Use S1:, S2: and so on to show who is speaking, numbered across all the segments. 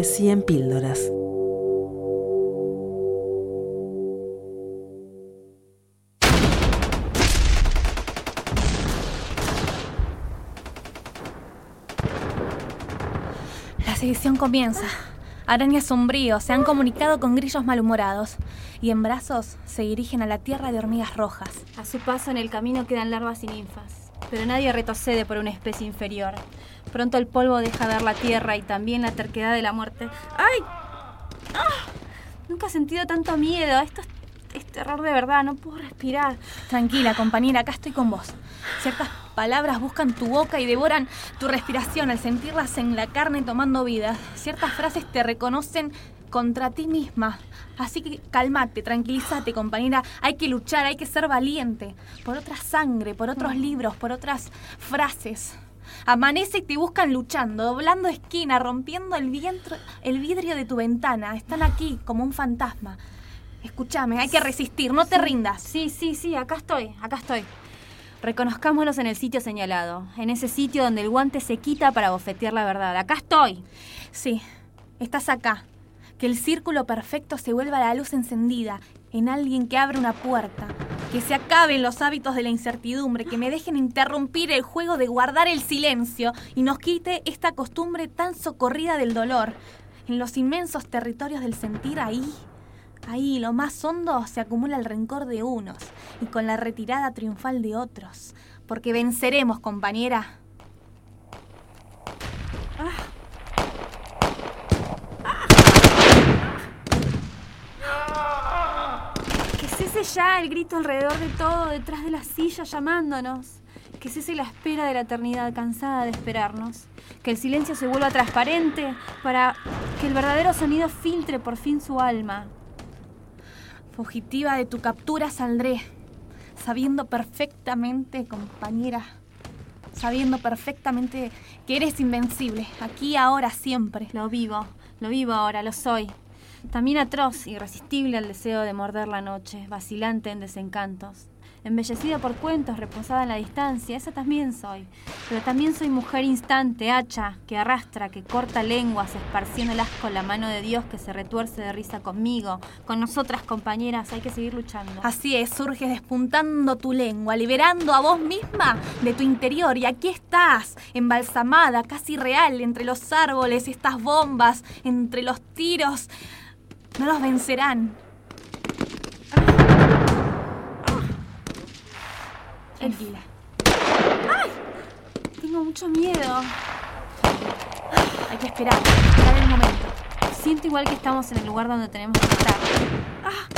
S1: Poesía en píldoras.
S2: La sedición comienza. Arañas sombríos se han comunicado con grillos malhumorados y en brazos se dirigen a la tierra de hormigas rojas.
S3: A su paso en el camino quedan larvas y ninfas, pero nadie retrocede por una especie inferior. Pronto el polvo deja ver la tierra y también la terquedad de la muerte. ¡Ay! ¡Ah! Nunca he sentido tanto miedo. Esto es, terror de verdad, no puedo respirar.
S2: Tranquila, compañera, acá estoy con vos. Ciertas palabras buscan tu boca y devoran tu respiración al sentirlas en la carne tomando vida. Ciertas frases te reconocen contra ti misma. Así que cálmate, tranquilízate, compañera. Hay que luchar, hay que ser valiente. Por otra sangre, por otros libros, por otras frases. Amanece y te buscan luchando, doblando esquina, rompiendo el, vientre, el vidrio de tu ventana. Están aquí como un fantasma. Escúchame, hay que resistir, no te rindas.
S3: Sí, sí, sí, acá estoy, acá estoy. Reconozcámonos en el sitio señalado, en ese sitio donde el guante se quita para bofetear la verdad. Acá estoy.
S2: Sí, estás acá. Que el círculo perfecto se vuelva la luz encendida en alguien que abre una puerta. Que se acaben los hábitos de la incertidumbre, que me dejen interrumpir el juego de guardar el silencio y nos quite esta costumbre tan socorrida del dolor. En los inmensos territorios del sentir ahí, ahí, lo más hondo, se acumula el rencor de unos y con la retirada triunfal de otros. Porque venceremos, compañera.
S3: Ya el grito alrededor de todo, detrás de la silla llamándonos. Que cese la espera de la eternidad cansada de esperarnos. Que el silencio se vuelva transparente para que el verdadero sonido filtre por fin su alma.
S2: Fugitiva de tu captura saldré, sabiendo perfectamente, compañera, sabiendo perfectamente que eres invencible, aquí, ahora, siempre.
S3: Lo vivo, lo vivo ahora, lo soy. También atroz, irresistible al deseo de morder la noche, vacilante en desencantos. Embellecida por cuentos, reposada en la distancia, esa también soy. Pero también soy mujer instante, hacha, que arrastra, que corta lenguas, esparciéndolas con la mano de Dios que se retuerce de risa conmigo, con nosotras compañeras, hay que seguir luchando.
S2: Así es, surges despuntando tu lengua, liberando a vos misma de tu interior. Y aquí estás, embalsamada, casi real, entre los árboles, estas bombas, entre los tiros. No los vencerán. Tranquila.
S3: Tengo mucho miedo.
S2: Hay que esperar, esperar el momento.
S3: Siento igual que estamos en el lugar donde tenemos que estar. Ah,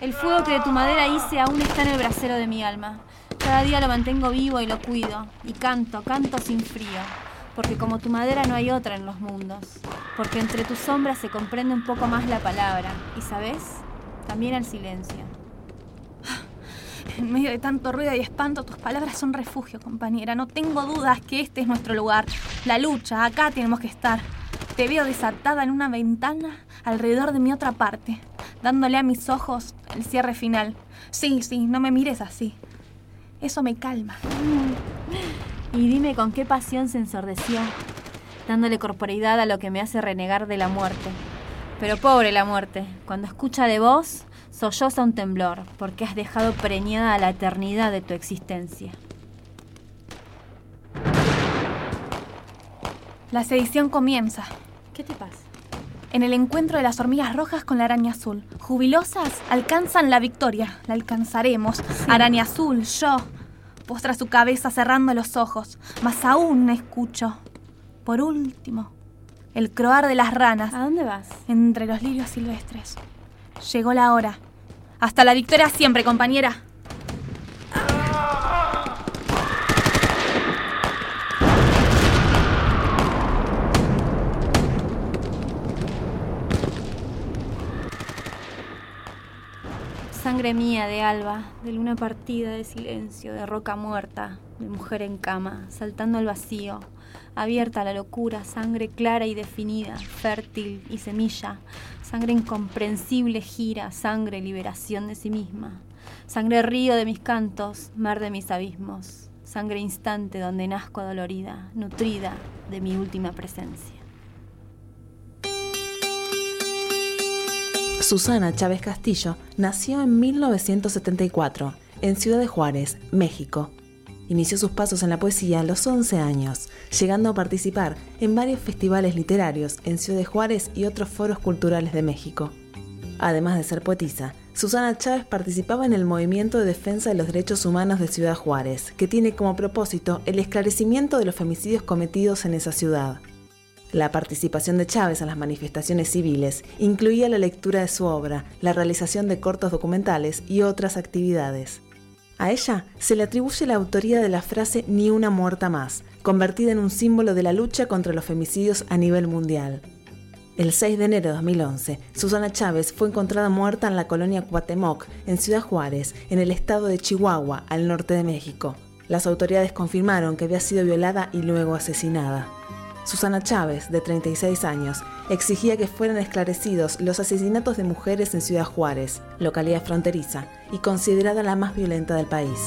S3: el fuego que de tu madera hice aún está en el brasero de mi alma. Cada día lo mantengo vivo y lo cuido. Y canto, canto sin frío. Porque como tu madera no hay otra en los mundos. Porque entre tus sombras se comprende un poco más la palabra. Y sabes, también el silencio.
S2: En medio de tanto ruido y espanto, tus palabras son refugio, compañera. No tengo dudas que este es nuestro lugar. La lucha, acá tenemos que estar. Te veo desatada en una ventana alrededor de mi otra parte, dándole a mis ojos el cierre final. Sí, sí, no me mires así. Eso me calma.
S3: Y dime con qué pasión se ensordeció, dándole corporeidad a lo que me hace renegar de la muerte. Pero pobre la muerte, cuando escucha de vos, solloza un temblor, porque has dejado preñada la eternidad de tu existencia.
S2: La sedición comienza.
S3: ¿Qué te pasa?
S2: En el encuentro de las hormigas rojas con la araña azul. Jubilosas, alcanzan la victoria. La alcanzaremos. Araña azul, yo. Postra su cabeza cerrando los ojos. Mas aún escucho. Por último, el croar de las ranas
S3: ¿A dónde vas?
S2: entre los lirios silvestres. Llegó la hora. Hasta la victoria siempre, compañera.
S3: Sangre mía de alba, de luna partida, de silencio, de roca muerta, de mujer en cama, saltando al vacío, abierta a la locura, sangre clara y definida, fértil y semilla, sangre incomprensible gira, sangre liberación de sí misma, sangre río de mis cantos, mar de mis abismos, sangre instante donde nazco dolorida, nutrida de mi última presencia.
S1: Susana Chávez Castillo nació en 1974 en Ciudad de Juárez, México. Inició sus pasos en la poesía a los 11 años, llegando a participar en varios festivales literarios en Ciudad Juárez y otros foros culturales de México. Además de ser poetisa, Susana Chávez participaba en el movimiento de defensa de los derechos humanos de Ciudad Juárez, que tiene como propósito el esclarecimiento de los femicidios cometidos en esa ciudad. La participación de Chávez en las manifestaciones civiles incluía la lectura de su obra, la realización de cortos documentales y otras actividades. A ella se le atribuye la autoría de la frase Ni una muerta más, convertida en un símbolo de la lucha contra los femicidios a nivel mundial. El 6 de enero de 2011, Susana Chávez fue encontrada muerta en la colonia Cuatemoc, en Ciudad Juárez, en el estado de Chihuahua, al norte de México. Las autoridades confirmaron que había sido violada y luego asesinada. Susana Chávez, de 36 años, exigía que fueran esclarecidos los asesinatos de mujeres en Ciudad Juárez, localidad fronteriza, y considerada la más violenta del país.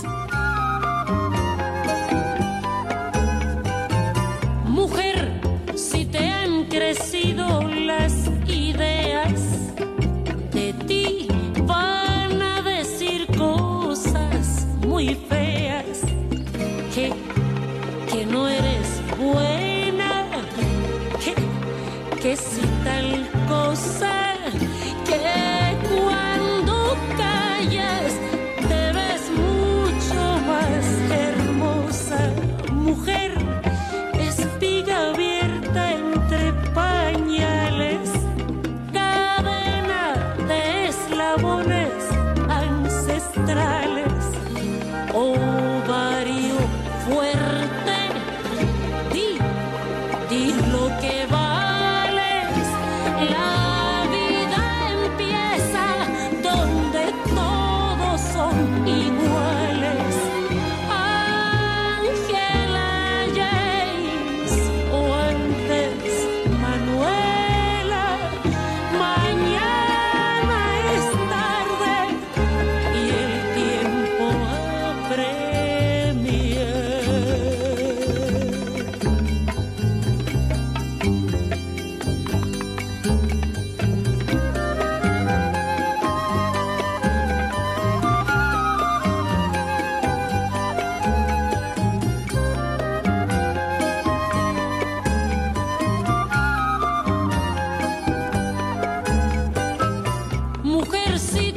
S4: Mujer, si